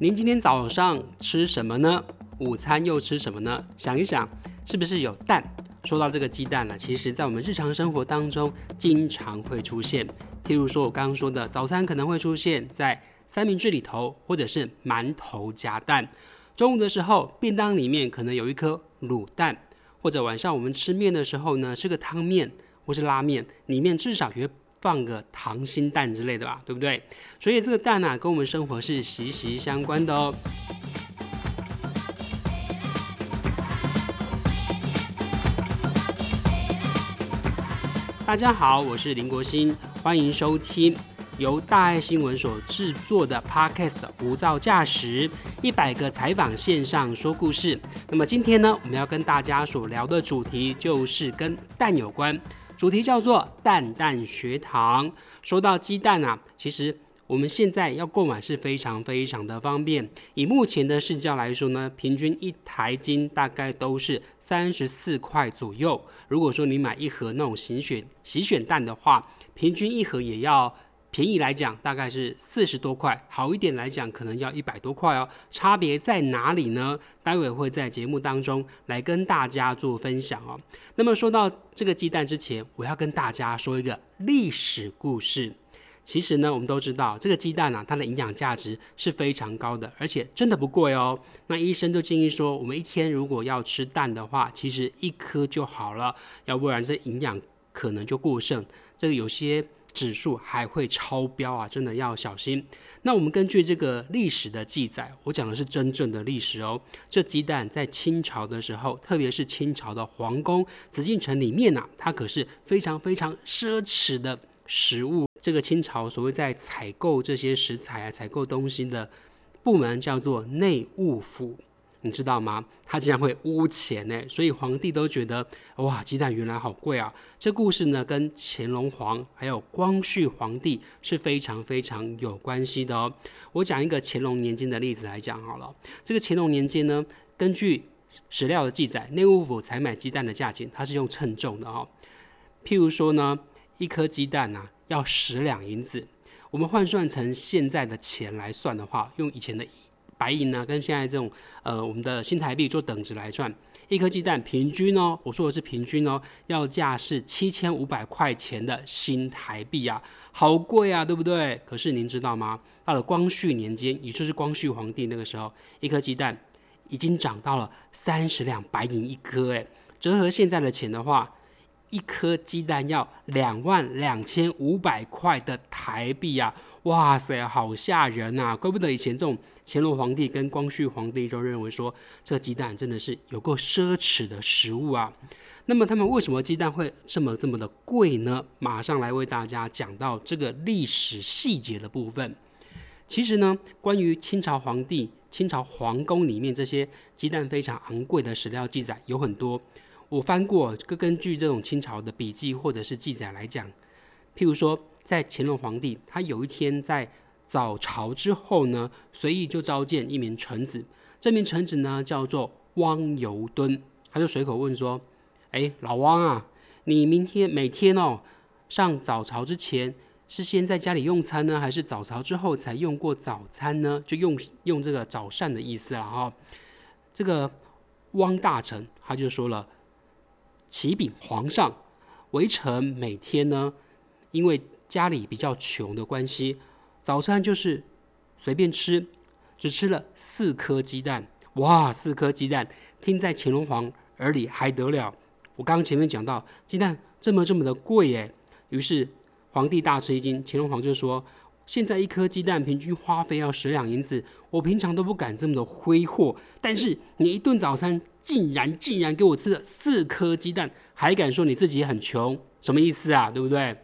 您今天早上吃什么呢？午餐又吃什么呢？想一想，是不是有蛋？说到这个鸡蛋呢，其实在我们日常生活当中经常会出现。譬如说我刚刚说的，早餐可能会出现在三明治里头，或者是馒头夹蛋。中午的时候，便当里面可能有一颗卤蛋，或者晚上我们吃面的时候呢，吃个汤面或是拉面，里面至少也会放个溏心蛋之类的吧，对不对？所以这个蛋啊，跟我们生活是息息相关的哦。大家好，我是林国兴，欢迎收听由大爱新闻所制作的 Podcast《无噪驾驶》一百个采访线上说故事。那么今天呢，我们要跟大家所聊的主题就是跟蛋有关，主题叫做“蛋蛋学堂”。说到鸡蛋啊，其实我们现在要购买是非常非常的方便。以目前的市价来说呢，平均一台斤大概都是。三十四块左右。如果说你买一盒那种洗选洗选蛋的话，平均一盒也要便宜来讲，大概是四十多块；好一点来讲，可能要一百多块哦。差别在哪里呢？待会会在节目当中来跟大家做分享哦。那么说到这个鸡蛋之前，我要跟大家说一个历史故事。其实呢，我们都知道这个鸡蛋啊，它的营养价值是非常高的，而且真的不贵哦。那医生就建议说，我们一天如果要吃蛋的话，其实一颗就好了，要不然这营养可能就过剩，这个有些指数还会超标啊，真的要小心。那我们根据这个历史的记载，我讲的是真正的历史哦。这鸡蛋在清朝的时候，特别是清朝的皇宫紫禁城里面呐，它可是非常非常奢侈的食物。这个清朝所谓在采购这些食材啊、采购东西的部门叫做内务府，你知道吗？他竟然会污钱呢，所以皇帝都觉得哇，鸡蛋原来好贵啊！这故事呢，跟乾隆皇还有光绪皇帝是非常非常有关系的哦。我讲一个乾隆年间的例子来讲好了。这个乾隆年间呢，根据史料的记载，内务府采买鸡蛋的价钱，它是用称重的哦。譬如说呢，一颗鸡蛋啊。要十两银子，我们换算成现在的钱来算的话，用以前的白银呢，跟现在这种呃我们的新台币做等值来算，一颗鸡蛋平均哦，我说的是平均哦，要价是七千五百块钱的新台币啊，好贵啊，对不对？可是您知道吗？到了光绪年间，也就是光绪皇帝那个时候，一颗鸡蛋已经涨到了三十两白银一颗，诶，折合现在的钱的话。一颗鸡蛋要两万两千五百块的台币啊！哇塞，好吓人啊！怪不得以前这种乾隆皇帝跟光绪皇帝都认为说，这鸡蛋真的是有够奢侈的食物啊。那么他们为什么鸡蛋会这么这么的贵呢？马上来为大家讲到这个历史细节的部分。其实呢，关于清朝皇帝、清朝皇宫里面这些鸡蛋非常昂贵的史料记载有很多。我翻过，根根据这种清朝的笔记或者是记载来讲，譬如说，在乾隆皇帝他有一天在早朝之后呢，随意就召见一名臣子，这名臣子呢叫做汪尤敦，他就随口问说：“哎，老汪啊，你明天每天哦上早朝之前是先在家里用餐呢，还是早朝之后才用过早餐呢？就用用这个早膳的意思了哈。”这个汪大臣他就说了。启禀皇上，微臣每天呢，因为家里比较穷的关系，早餐就是随便吃，只吃了四颗鸡蛋。哇，四颗鸡蛋，听在乾隆皇耳里还得了？我刚刚前面讲到，鸡蛋这么这么的贵耶，于是皇帝大吃一惊。乾隆皇就说。现在一颗鸡蛋平均花费要十两银子，我平常都不敢这么的挥霍，但是你一顿早餐竟然竟然给我吃了四颗鸡蛋，还敢说你自己很穷，什么意思啊？对不对？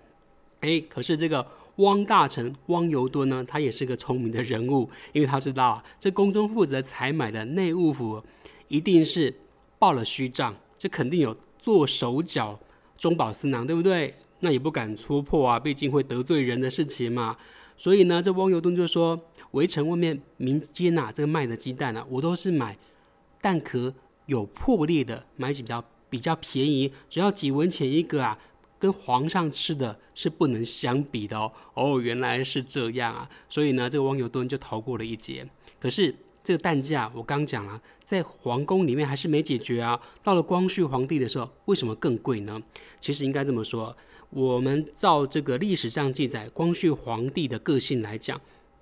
诶，可是这个汪大臣汪尤敦呢，他也是个聪明的人物，因为他知道啊，这宫中负责采买的内务府一定是报了虚账，这肯定有做手脚，中饱私囊，对不对？那也不敢戳破啊，毕竟会得罪人的事情嘛。所以呢，这汪尤敦就说：“围城外面民间呐，这个卖的鸡蛋啊，我都是买蛋壳有破裂的，买比较比较便宜，只要几文钱一个啊，跟皇上吃的是不能相比的哦。”哦，原来是这样啊！所以呢，这个汪尤敦就逃过了一劫。可是这个蛋价，我刚讲了，在皇宫里面还是没解决啊。到了光绪皇帝的时候，为什么更贵呢？其实应该这么说，我们照这个历史上记载，光绪皇帝的个性来讲，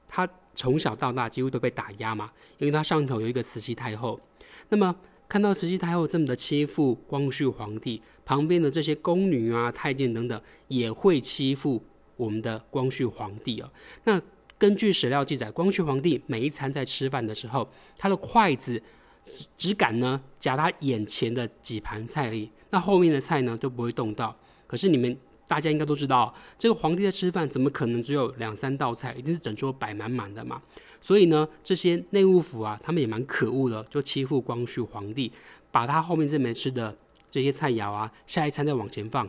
他从小到大几乎都被打压嘛，因为他上头有一个慈禧太后。那么看到慈禧太后这么的欺负光绪皇帝，旁边的这些宫女啊、太监等等也会欺负我们的光绪皇帝啊。那根据史料记载，光绪皇帝每一餐在吃饭的时候，他的筷子只只敢呢夹他眼前的几盘菜而已，那后面的菜呢都不会动到。可是你们大家应该都知道，这个皇帝在吃饭，怎么可能只有两三道菜？一定是整桌摆满满的嘛。所以呢，这些内务府啊，他们也蛮可恶的，就欺负光绪皇帝，把他后面这没吃的这些菜肴啊，下一餐再往前放，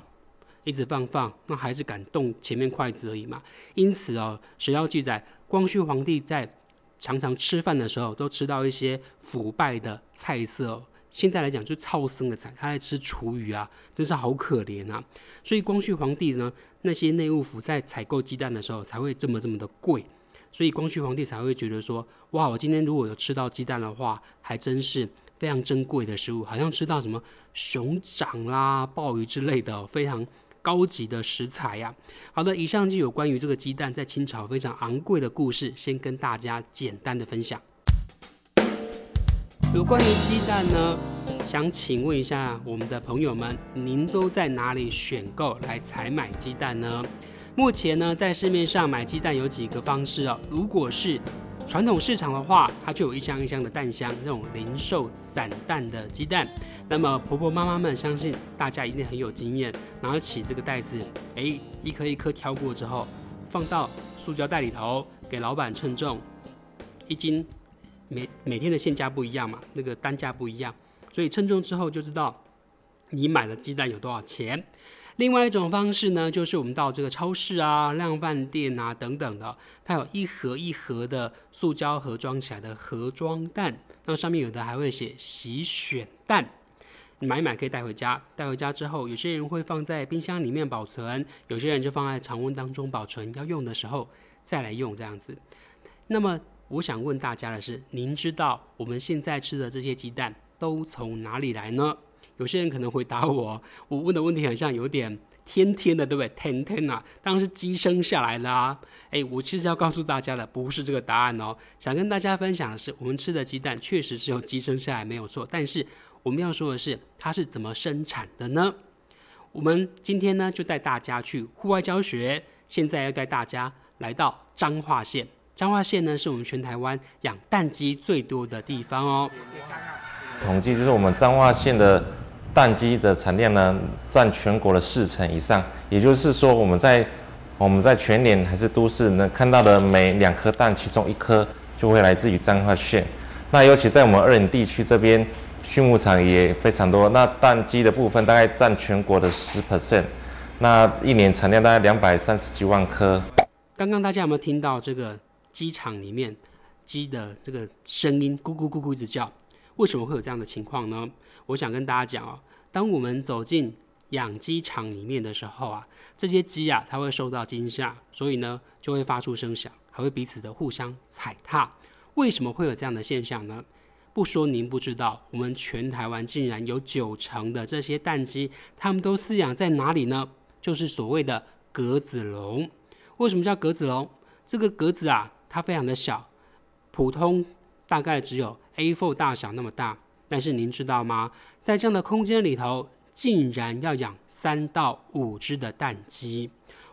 一直放放，那还是敢动前面筷子而已嘛。因此哦，史料记载，光绪皇帝在常常吃饭的时候，都吃到一些腐败的菜色。现在来讲，就超生的菜，他在吃厨余啊，真是好可怜啊。所以光绪皇帝呢，那些内务府在采购鸡蛋的时候，才会这么这么的贵。所以光绪皇帝才会觉得说，哇，我今天如果有吃到鸡蛋的话，还真是非常珍贵的食物，好像吃到什么熊掌啦、鲍鱼之类的非常高级的食材呀。好的，以上就有关于这个鸡蛋在清朝非常昂贵的故事，先跟大家简单的分享。有关于鸡蛋呢，想请问一下我们的朋友们，您都在哪里选购来采买鸡蛋呢？目前呢，在市面上买鸡蛋有几个方式哦。如果是传统市场的话，它就有一箱一箱的蛋箱，那种零售散蛋的鸡蛋。那么婆婆妈妈们相信大家一定很有经验，拿起这个袋子，哎，一颗一颗挑过之后，放到塑胶袋里头，给老板称重。一斤每每天的现价不一样嘛，那个单价不一样，所以称重之后就知道你买的鸡蛋有多少钱。另外一种方式呢，就是我们到这个超市啊、量贩店啊等等的，它有一盒一盒的塑胶盒装起来的盒装蛋，那上面有的还会写“洗选蛋”，买买可以带回家。带回家之后，有些人会放在冰箱里面保存，有些人就放在常温当中保存，要用的时候再来用这样子。那么我想问大家的是，您知道我们现在吃的这些鸡蛋都从哪里来呢？有些人可能回答我，我问的问题好像有点天天的，对不对？天天啊，当然是鸡生下来的啊。哎，我其实要告诉大家的不是这个答案哦。想跟大家分享的是，我们吃的鸡蛋确实是由鸡生下来没有错，但是我们要说的是，它是怎么生产的呢？我们今天呢就带大家去户外教学，现在要带大家来到彰化县。彰化县呢是我们全台湾养蛋鸡最多的地方哦。统计就是我们彰化县的。蛋鸡的产量呢，占全国的四成以上，也就是说，我们在我们在全年还是都市能看到的每两颗蛋，其中一颗就会来自于彰化县。那尤其在我们二林地区这边，畜牧场也非常多。那蛋鸡的部分大概占全国的十 percent，那一年产量大概两百三十几万颗。刚刚大家有没有听到这个鸡场里面鸡的这个声音，咕咕咕咕一直叫？为什么会有这样的情况呢？我想跟大家讲哦，当我们走进养鸡场里面的时候啊，这些鸡啊，它会受到惊吓，所以呢，就会发出声响，还会彼此的互相踩踏。为什么会有这样的现象呢？不说您不知道，我们全台湾竟然有九成的这些蛋鸡，它们都饲养在哪里呢？就是所谓的格子笼。为什么叫格子笼？这个格子啊，它非常的小，普通大概只有 A4 大小那么大。但是您知道吗？在这样的空间里头，竟然要养三到五只的蛋鸡，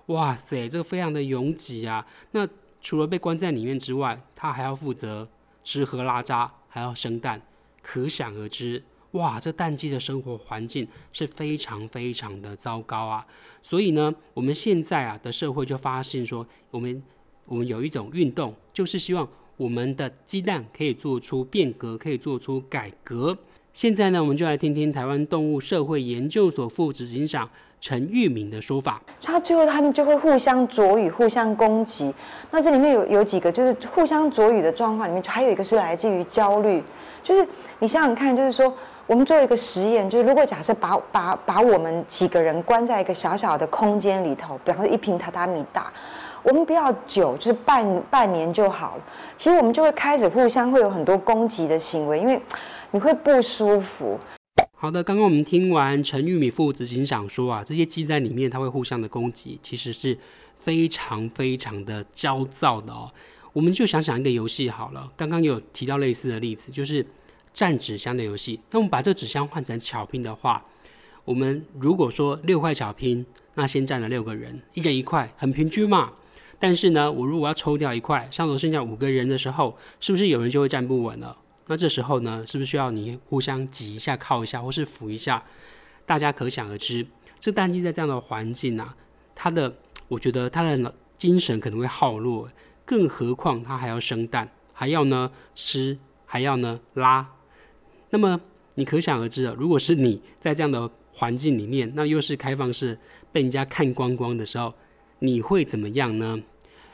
哇塞，这个非常的拥挤啊！那除了被关在里面之外，它还要负责吃喝拉撒，还要生蛋，可想而知，哇，这蛋鸡的生活环境是非常非常的糟糕啊！所以呢，我们现在啊的社会就发现说，我们我们有一种运动，就是希望。我们的鸡蛋可以做出变革，可以做出改革。现在呢，我们就来听听台湾动物社会研究所副执行长陈玉敏的说法。他最后他们就会互相啄语、互相攻击。那这里面有有几个就是互相啄语的状况里面，还有一个是来自于焦虑。就是你想想看，就是说我们做一个实验，就是如果假设把把把我们几个人关在一个小小的空间里头，比方说一平榻榻米大。我们不要久，就是半半年就好了。其实我们就会开始互相会有很多攻击的行为，因为你会不舒服。好的，刚刚我们听完陈玉米副执行长说啊，这些鸡在里面它会互相的攻击，其实是非常非常的焦躁的哦。我们就想想一个游戏好了，刚刚有提到类似的例子，就是占纸箱的游戏。那我们把这纸箱换成巧拼的话，我们如果说六块巧拼，那先占了六个人，一人一块，很平均嘛。但是呢，我如果要抽掉一块，上头剩下五个人的时候，是不是有人就会站不稳了？那这时候呢，是不是需要你互相挤一下、靠一下，或是扶一下？大家可想而知，这蛋鸡在这样的环境啊，它的我觉得它的精神可能会耗弱，更何况它还要生蛋，还要呢吃，还要呢拉。那么你可想而知了，如果是你在这样的环境里面，那又是开放式被人家看光光的时候，你会怎么样呢？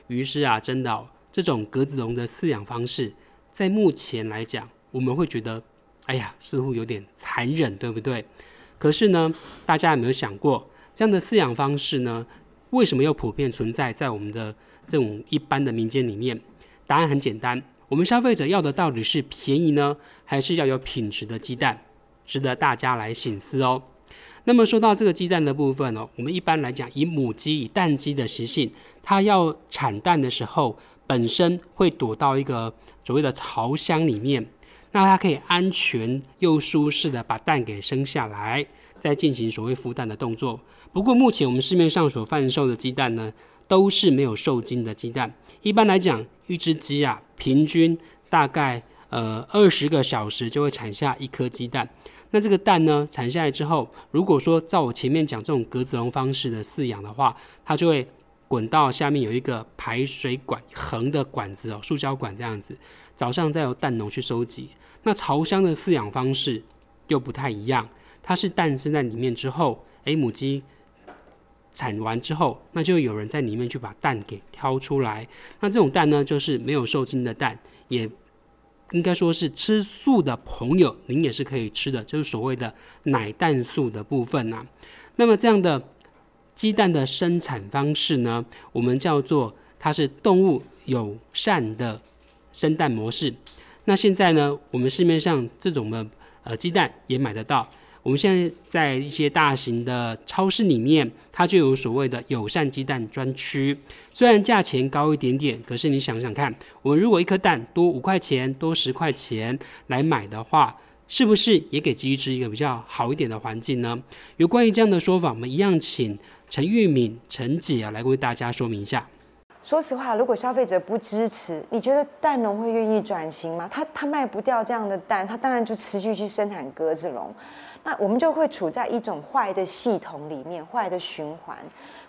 于是啊，真的这种格子笼的饲养方式。在目前来讲，我们会觉得，哎呀，似乎有点残忍，对不对？可是呢，大家有没有想过，这样的饲养方式呢，为什么又普遍存在在我们的这种一般的民间里面？答案很简单，我们消费者要的到底是便宜呢，还是要有品质的鸡蛋？值得大家来醒思哦。那么说到这个鸡蛋的部分哦，我们一般来讲，以母鸡、以蛋鸡的习性，它要产蛋的时候。本身会躲到一个所谓的巢箱里面，那它可以安全又舒适的把蛋给生下来，再进行所谓孵蛋的动作。不过目前我们市面上所贩售的鸡蛋呢，都是没有受精的鸡蛋。一般来讲，一只鸡啊，平均大概呃二十个小时就会产下一颗鸡蛋。那这个蛋呢，产下来之后，如果说照我前面讲这种格子笼方式的饲养的话，它就会。滚到下面有一个排水管横的管子哦，塑胶管这样子。早上再由蛋农去收集。那巢箱的饲养方式又不太一样，它是蛋生在里面之后，诶，母鸡产完之后，那就有人在里面去把蛋给挑出来。那这种蛋呢，就是没有受精的蛋，也应该说是吃素的朋友，您也是可以吃的，就是所谓的奶蛋素的部分呐。那么这样的。鸡蛋的生产方式呢，我们叫做它是动物友善的生蛋模式。那现在呢，我们市面上这种的呃鸡蛋也买得到。我们现在在一些大型的超市里面，它就有所谓的友善鸡蛋专区。虽然价钱高一点点，可是你想想看，我们如果一颗蛋多五块钱、多十块钱来买的话，是不是也给鸡只一个比较好一点的环境呢？有关于这样的说法，我们一样请。陈玉敏、陈姐啊，来为大家说明一下。说实话，如果消费者不支持，你觉得蛋农会愿意转型吗？他他卖不掉这样的蛋，他当然就持续去生产鸽子笼。那我们就会处在一种坏的系统里面，坏的循环。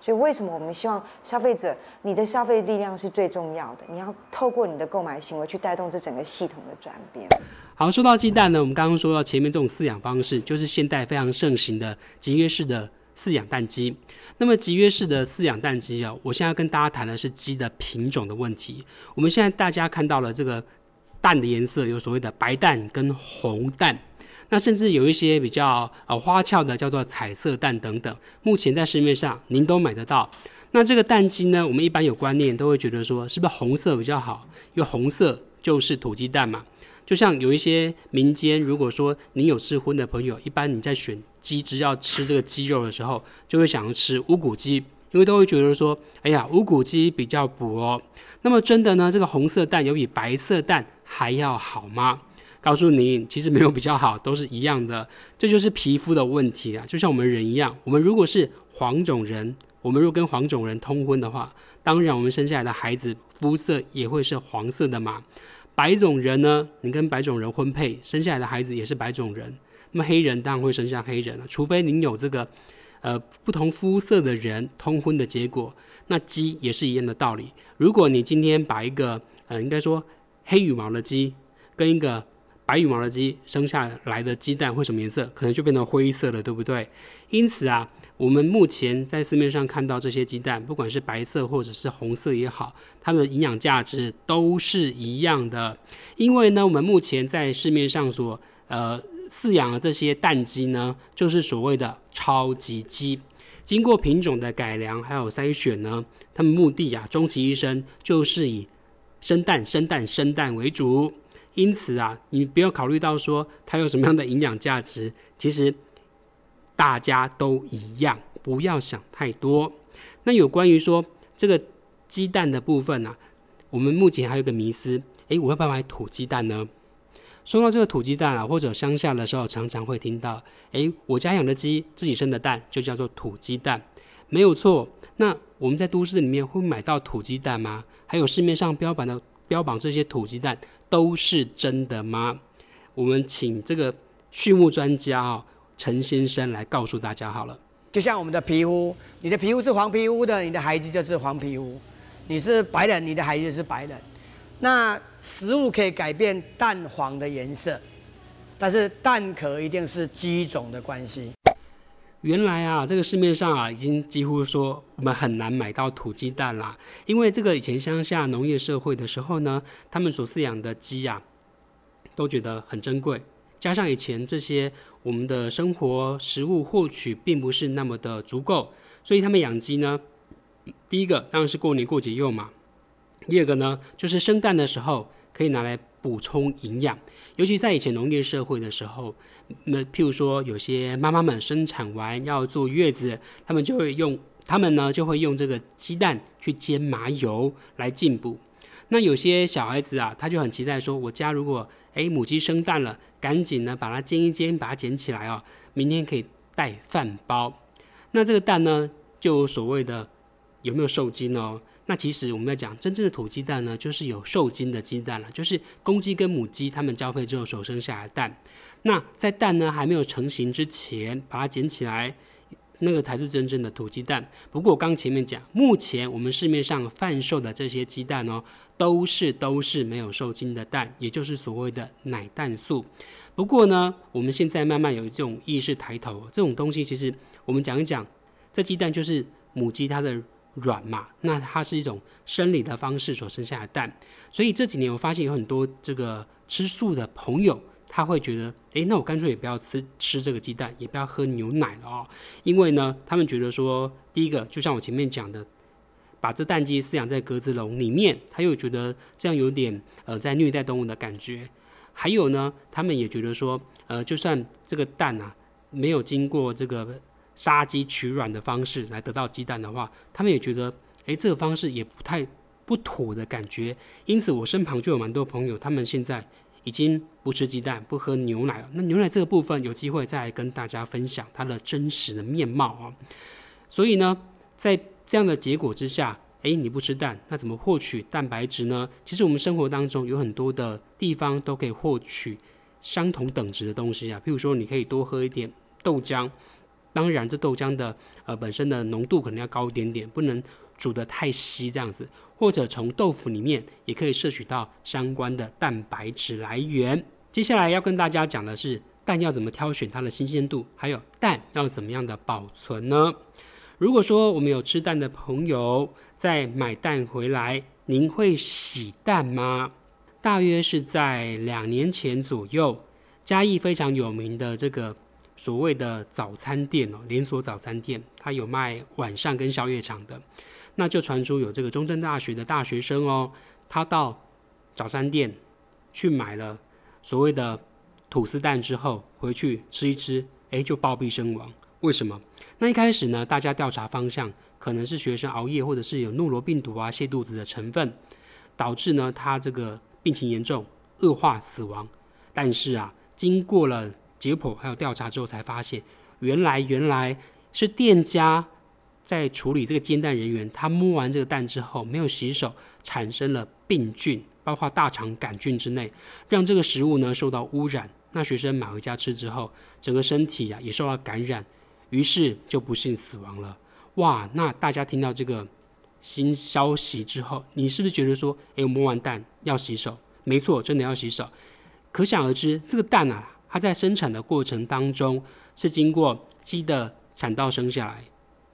所以为什么我们希望消费者，你的消费力量是最重要的？你要透过你的购买行为去带动这整个系统的转变。好，说到鸡蛋呢，我们刚刚说到前面这种饲养方式，就是现代非常盛行的集约式的。饲养蛋鸡，那么集约式的饲养蛋鸡啊，我现在跟大家谈的是鸡的品种的问题。我们现在大家看到了这个蛋的颜色，有所谓的白蛋跟红蛋，那甚至有一些比较呃花俏的叫做彩色蛋等等，目前在市面上您都买得到。那这个蛋鸡呢，我们一般有观念都会觉得说，是不是红色比较好？因为红色就是土鸡蛋嘛。就像有一些民间，如果说您有吃荤的朋友，一般你在选鸡只要吃这个鸡肉的时候，就会想要吃无骨鸡，因为都会觉得说，哎呀，无骨鸡比较补哦。那么真的呢，这个红色蛋有比白色蛋还要好吗？告诉你，其实没有比较好，都是一样的。这就是皮肤的问题啊，就像我们人一样，我们如果是黄种人，我们如果跟黄种人通婚的话，当然我们生下来的孩子肤色也会是黄色的嘛。白种人呢，你跟白种人婚配生下来的孩子也是白种人。那么黑人当然会生下黑人了，除非您有这个呃不同肤色的人通婚的结果。那鸡也是一样的道理。如果你今天把一个呃应该说黑羽毛的鸡跟一个白羽毛的鸡生下来的鸡蛋会什么颜色？可能就变成灰色了，对不对？因此啊。我们目前在市面上看到这些鸡蛋，不管是白色或者是红色也好，它们的营养价值都是一样的。因为呢，我们目前在市面上所呃饲养的这些蛋鸡呢，就是所谓的超级鸡，经过品种的改良还有筛选呢，他们目的啊，终其一生就是以生蛋、生蛋、生蛋为主。因此啊，你不要考虑到说它有什么样的营养价值，其实大家都一样，不要想太多。那有关于说这个鸡蛋的部分呢，我们目前还有个迷思，诶，我要不要买土鸡蛋呢？说到这个土鸡蛋啊，或者乡下的时候，常常会听到，诶，我家养的鸡自己生的蛋就叫做土鸡蛋，没有错。那我们在都市里面会买到土鸡蛋吗？还有市面上标榜的标榜这些土鸡蛋。都是真的吗？我们请这个畜牧专家啊，陈先生来告诉大家好了。就像我们的皮肤，你的皮肤是黄皮肤的，你的孩子就是黄皮肤；你是白人，你的孩子是白人。那食物可以改变蛋黄的颜色，但是蛋壳一定是鸡种的关系。原来啊，这个市面上啊，已经几乎说我们很难买到土鸡蛋啦。因为这个以前乡下农业社会的时候呢，他们所饲养的鸡呀，都觉得很珍贵。加上以前这些我们的生活食物获取并不是那么的足够，所以他们养鸡呢，第一个当然是过年过节用嘛。第二个呢，就是生蛋的时候可以拿来补充营养，尤其在以前农业社会的时候。那譬如说，有些妈妈们生产完要坐月子，他们就会用，他们呢就会用这个鸡蛋去煎麻油来进补。那有些小孩子啊，他就很期待说，我家如果诶母鸡生蛋了，赶紧呢把它煎一煎，把它捡起来哦，明天可以带饭包。那这个蛋呢，就所谓的有没有受精哦？那其实我们要讲真正的土鸡蛋呢，就是有受精的鸡蛋了，就是公鸡跟母鸡它们交配之后所生下的蛋。那在蛋呢还没有成型之前，把它捡起来，那个才是真正的土鸡蛋。不过我刚前面讲，目前我们市面上贩售的这些鸡蛋哦，都是都是没有受精的蛋，也就是所谓的奶蛋素。不过呢，我们现在慢慢有这种意识抬头，这种东西其实我们讲一讲，这鸡蛋就是母鸡它的卵嘛，那它是一种生理的方式所生下的蛋。所以这几年我发现有很多这个吃素的朋友。他会觉得，诶，那我干脆也不要吃吃这个鸡蛋，也不要喝牛奶了哦，因为呢，他们觉得说，第一个就像我前面讲的，把这蛋鸡饲养在格子笼里面，他又觉得这样有点呃在虐待动物的感觉。还有呢，他们也觉得说，呃，就算这个蛋啊没有经过这个杀鸡取卵的方式来得到鸡蛋的话，他们也觉得，诶，这个方式也不太不妥的感觉。因此，我身旁就有蛮多朋友，他们现在。已经不吃鸡蛋，不喝牛奶了。那牛奶这个部分，有机会再来跟大家分享它的真实的面貌啊。所以呢，在这样的结果之下，诶，你不吃蛋，那怎么获取蛋白质呢？其实我们生活当中有很多的地方都可以获取相同等值的东西啊。譬如说，你可以多喝一点豆浆，当然这豆浆的呃本身的浓度可能要高一点点，不能煮得太稀这样子。或者从豆腐里面也可以摄取到相关的蛋白质来源。接下来要跟大家讲的是蛋要怎么挑选它的新鲜度，还有蛋要怎么样的保存呢？如果说我们有吃蛋的朋友在买蛋回来，您会洗蛋吗？大约是在两年前左右，嘉义非常有名的这个所谓的早餐店哦，连锁早餐店，它有卖晚上跟宵夜场的。那就传出有这个中正大学的大学生哦，他到早餐店去买了所谓的吐司蛋之后，回去吃一吃，哎，就暴毙身亡。为什么？那一开始呢，大家调查方向可能是学生熬夜，或者是有诺罗病毒啊泻肚子的成分，导致呢他这个病情严重，恶化死亡。但是啊，经过了解剖还有调查之后，才发现原来原来是店家。在处理这个煎蛋人员，他摸完这个蛋之后没有洗手，产生了病菌，包括大肠杆菌之内，让这个食物呢受到污染。那学生买回家吃之后，整个身体啊也受到感染，于是就不幸死亡了。哇，那大家听到这个新消息之后，你是不是觉得说，诶，摸完蛋要洗手？没错，真的要洗手。可想而知，这个蛋啊，它在生产的过程当中是经过鸡的产道生下来。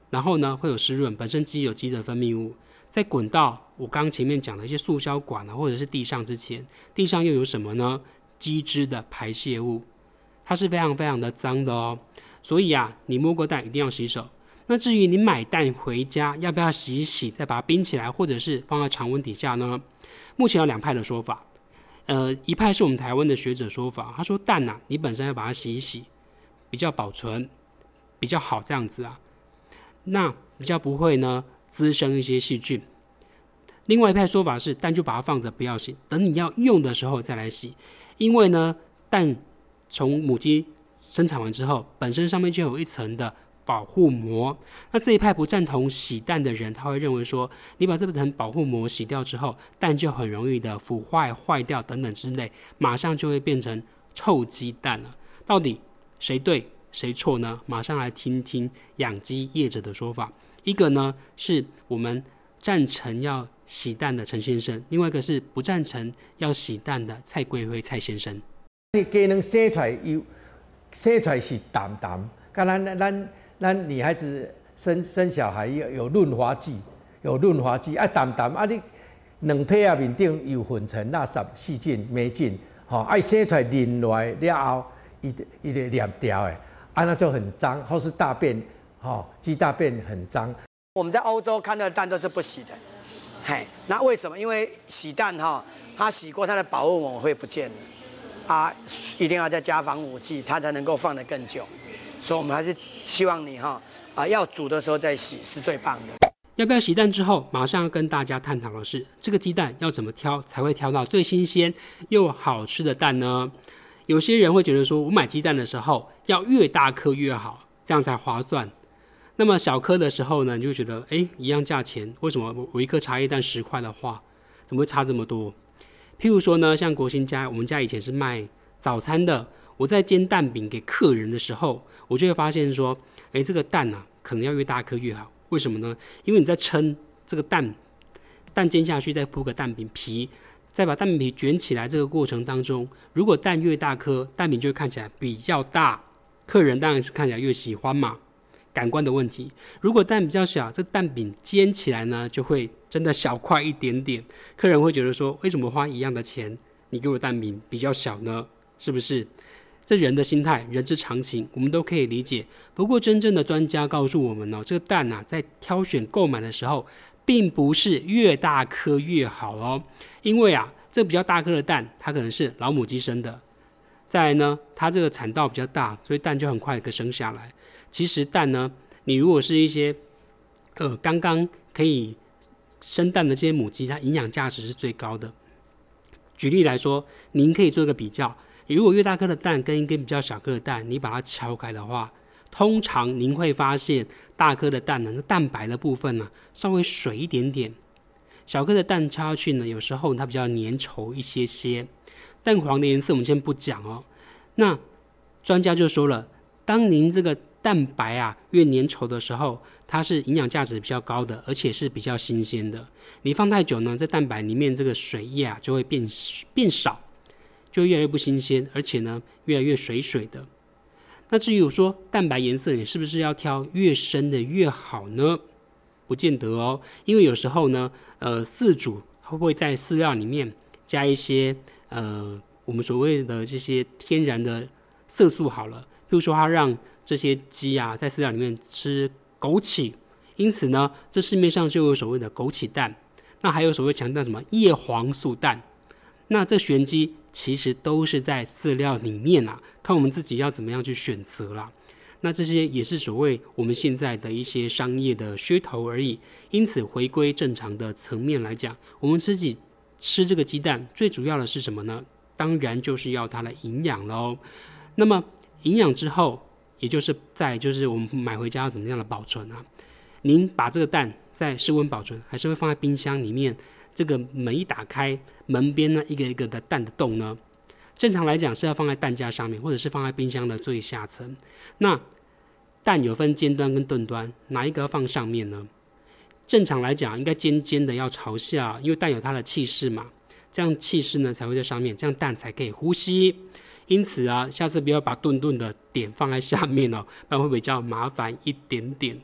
然后呢，会有湿润，本身鸡有鸡的分泌物，在滚到我刚前面讲的一些塑胶管啊，或者是地上之前，地上又有什么呢？鸡汁的排泄物，它是非常非常的脏的哦。所以啊，你摸过蛋一定要洗手。那至于你买蛋回家要不要洗一洗，再把它冰起来，或者是放在常温底下呢？目前有两派的说法。呃，一派是我们台湾的学者说法，他说蛋呐，你本身要把它洗一洗，比较保存比较好这样子啊，那比较不会呢滋生一些细菌。另外一派说法是蛋就把它放着不要洗，等你要用的时候再来洗，因为呢蛋从母鸡生产完之后，本身上面就有一层的。保护膜，那这一派不赞同洗蛋的人，他会认为说，你把这层保护膜洗掉之后，蛋就很容易的腐坏、坏掉等等之类，马上就会变成臭鸡蛋了。到底谁对谁错呢？马上来听听养鸡业者的说法。一个呢是我们赞成要洗蛋的陈先生，另外一个是不赞成要洗蛋的蔡桂辉蔡先生。你鸡能生出来有生出来是淡淡，跟咱咱。咱女孩子生生小孩有有润滑剂，有润滑剂啊，淡淡啊，你两胚啊面顶有粉尘、垃圾、细菌、霉菌，吼，啊生出来淋来了后，一、一个黏掉诶，啊那就很脏，或是大便，吼，鸡大便很脏。我们在欧洲看到的蛋都是不洗的，嘿，那为什么？因为洗蛋哈，它洗过它的保护膜会不见了，啊，一定要再加防腐剂，它才能够放得更久。所以，我们还是希望你哈啊，要煮的时候再洗是最棒的。要不要洗蛋之后，马上要跟大家探讨的是，这个鸡蛋要怎么挑才会挑到最新鲜又好吃的蛋呢？有些人会觉得说，我买鸡蛋的时候要越大颗越好，这样才划算。那么小颗的时候呢，你就觉得，哎，一样价钱，为什么我一颗茶叶蛋十块的话，怎么会差这么多？譬如说呢，像国兴家，我们家以前是卖早餐的。我在煎蛋饼给客人的时候，我就会发现说，诶，这个蛋啊，可能要越大颗越好。为什么呢？因为你在撑这个蛋，蛋煎下去，再铺个蛋饼皮，再把蛋饼皮卷起来，这个过程当中，如果蛋越大颗，蛋饼就会看起来比较大，客人当然是看起来越喜欢嘛。感官的问题，如果蛋比较小，这蛋饼煎起来呢，就会真的小块一点点，客人会觉得说，为什么花一样的钱，你给我蛋饼比较小呢？是不是？这人的心态，人之常情，我们都可以理解。不过，真正的专家告诉我们呢，这个蛋呐，在挑选购买的时候，并不是越大颗越好哦。因为啊，这比较大颗的蛋，它可能是老母鸡生的。再来呢，它这个产道比较大，所以蛋就很快可生下来。其实蛋呢，你如果是一些呃刚刚可以生蛋的这些母鸡，它营养价值是最高的。举例来说，您可以做一个比较。如果越大颗的蛋跟一根比较小颗的蛋，你把它敲开的话，通常您会发现大颗的蛋呢，蛋白的部分呢稍微水一点点，小颗的蛋敲下去呢，有时候它比较粘稠一些些。蛋黄的颜色我们先不讲哦。那专家就说了，当您这个蛋白啊越粘稠的时候，它是营养价值比较高的，而且是比较新鲜的。你放太久呢，在蛋白里面这个水液啊就会变变少。就越来越不新鲜，而且呢，越来越水水的。那至于我说蛋白颜色，你是不是要挑越深的越好呢？不见得哦，因为有时候呢，呃，饲主会不会在饲料里面加一些呃，我们所谓的这些天然的色素？好了，比如说他让这些鸡啊在饲料里面吃枸杞，因此呢，这市面上就有所谓的枸杞蛋。那还有所谓强调什么叶黄素蛋？那这玄机。其实都是在饲料里面啊，看我们自己要怎么样去选择啦。那这些也是所谓我们现在的一些商业的噱头而已。因此，回归正常的层面来讲，我们自己吃这个鸡蛋，最主要的是什么呢？当然就是要它的营养喽。那么营养之后，也就是在就是我们买回家要怎么样的保存啊？您把这个蛋在室温保存，还是会放在冰箱里面？这个门一打开，门边呢一个一个的蛋的洞呢，正常来讲是要放在蛋架上面，或者是放在冰箱的最下层。那蛋有分尖端跟钝端，哪一个放上面呢？正常来讲，应该尖尖的要朝下，因为蛋有它的气势嘛，这样气势呢才会在上面，这样蛋才可以呼吸。因此啊，下次不要把钝钝的点放在下面哦，不然会比较麻烦一点点。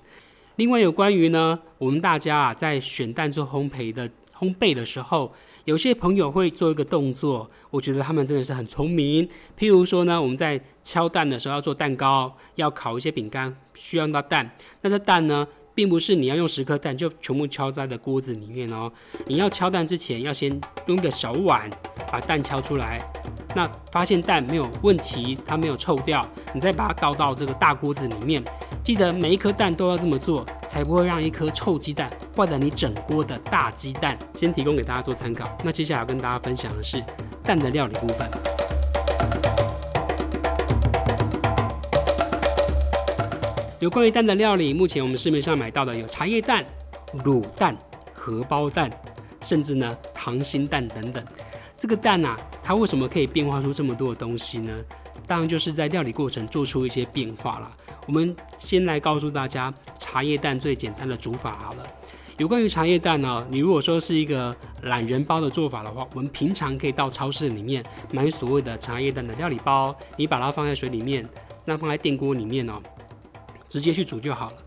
另外有关于呢，我们大家啊在选蛋做烘焙的。烘焙的时候，有些朋友会做一个动作，我觉得他们真的是很聪明。譬如说呢，我们在敲蛋的时候要做蛋糕，要烤一些饼干，需要用到蛋。那这蛋呢，并不是你要用十颗蛋就全部敲在的锅子里面哦。你要敲蛋之前，要先用一个小碗把蛋敲出来。那发现蛋没有问题，它没有臭掉，你再把它倒到这个大锅子里面。记得每一颗蛋都要这么做，才不会让一颗臭鸡蛋坏了你整锅的大鸡蛋。先提供给大家做参考。那接下来要跟大家分享的是蛋的料理部分。有关于蛋的料理，目前我们市面上买到的有茶叶蛋、卤蛋、荷包蛋，甚至呢溏心蛋等等。这个蛋啊，它为什么可以变化出这么多的东西呢？当然就是在料理过程做出一些变化啦。我们先来告诉大家茶叶蛋最简单的煮法好了。有关于茶叶蛋呢，你如果说是一个懒人包的做法的话，我们平常可以到超市里面买所谓的茶叶蛋的料理包，你把它放在水里面，那放在电锅里面哦，直接去煮就好了。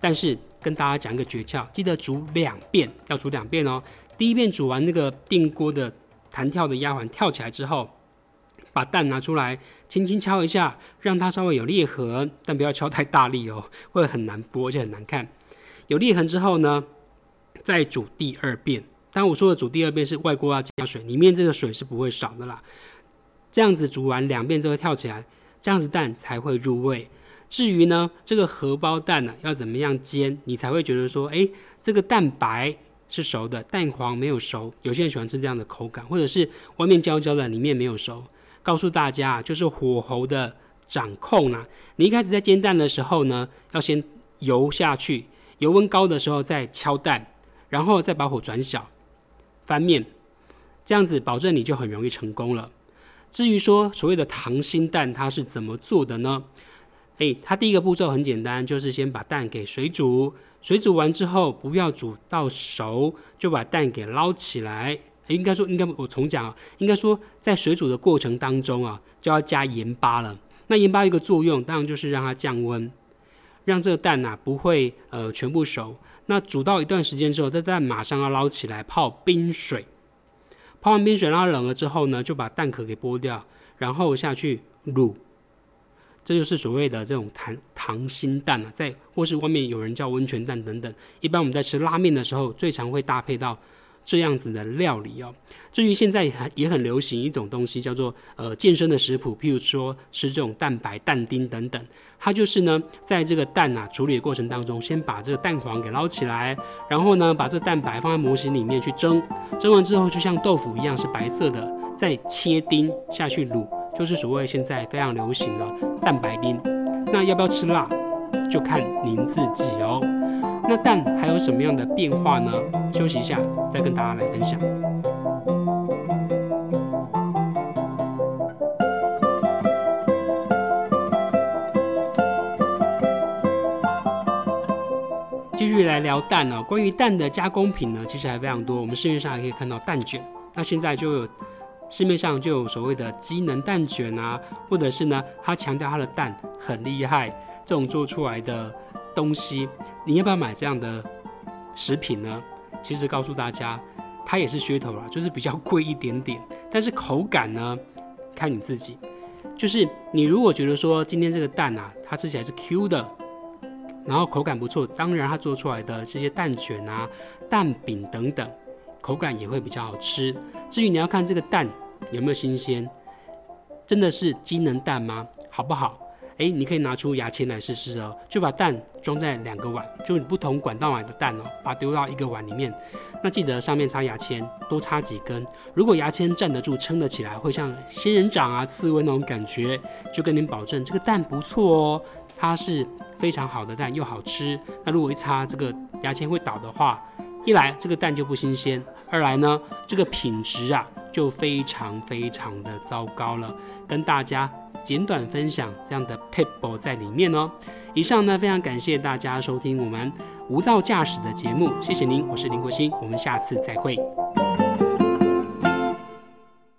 但是跟大家讲一个诀窍，记得煮两遍，要煮两遍哦。第一遍煮完那个电锅的。弹跳的压环跳起来之后，把蛋拿出来，轻轻敲一下，让它稍微有裂痕，但不要敲太大力哦，会很难剥，而且很难看。有裂痕之后呢，再煮第二遍。当我说的煮第二遍是外锅要加水，里面这个水是不会少的啦。这样子煮完两遍之后跳起来，这样子蛋才会入味。至于呢，这个荷包蛋呢要怎么样煎，你才会觉得说，哎，这个蛋白。是熟的，蛋黄没有熟。有些人喜欢吃这样的口感，或者是外面焦焦的，里面没有熟。告诉大家，就是火候的掌控啊。你一开始在煎蛋的时候呢，要先油下去，油温高的时候再敲蛋，然后再把火转小，翻面，这样子保证你就很容易成功了。至于说所谓的溏心蛋，它是怎么做的呢？诶，它第一个步骤很简单，就是先把蛋给水煮。水煮完之后，不要煮到熟，就把蛋给捞起来。应该说，应该我重讲啊，应该说，在水煮的过程当中啊，就要加盐巴了。那盐巴一个作用，当然就是让它降温，让这个蛋呐不会呃全部熟。那煮到一段时间之后，这蛋马上要捞起来泡冰水。泡完冰水，让它冷了之后呢，就把蛋壳给剥掉，然后下去卤。这就是所谓的这种溏溏心蛋啊，在或是外面有人叫温泉蛋等等。一般我们在吃拉面的时候，最常会搭配到这样子的料理哦。至于现在还也很流行一种东西，叫做呃健身的食谱，譬如说吃这种蛋白蛋丁等等。它就是呢，在这个蛋啊处理的过程当中，先把这个蛋黄给捞起来，然后呢把这蛋白放在模型里面去蒸，蒸完之后就像豆腐一样是白色的，再切丁下去卤。就是所谓现在非常流行的蛋白丁，那要不要吃辣，就看您自己哦。那蛋还有什么样的变化呢？休息一下，再跟大家来分享。继续来聊蛋呢，关于蛋的加工品呢，其实还非常多。我们市面上还可以看到蛋卷，那现在就有。市面上就有所谓的机能蛋卷啊，或者是呢，他强调他的蛋很厉害，这种做出来的东西，你要不要买这样的食品呢？其实告诉大家，它也是噱头啦，就是比较贵一点点，但是口感呢，看你自己。就是你如果觉得说今天这个蛋啊，它吃起来是 Q 的，然后口感不错，当然它做出来的这些蛋卷啊、蛋饼等等。口感也会比较好吃。至于你要看这个蛋有没有新鲜，真的是机能蛋吗？好不好？诶，你可以拿出牙签来试试哦。就把蛋装在两个碗，就不同管道买的蛋哦，把它丢到一个碗里面。那记得上面插牙签，多插几根。如果牙签站得住、撑得起来，会像仙人掌啊、刺猬那种感觉，就跟您保证这个蛋不错哦。它是非常好的蛋，又好吃。那如果一插这个牙签会倒的话，一来这个蛋就不新鲜，二来呢这个品质啊就非常非常的糟糕了。跟大家简短分享这样的 p i p b l e 在里面哦。以上呢非常感谢大家收听我们无道驾驶的节目，谢谢您，我是林国兴，我们下次再会。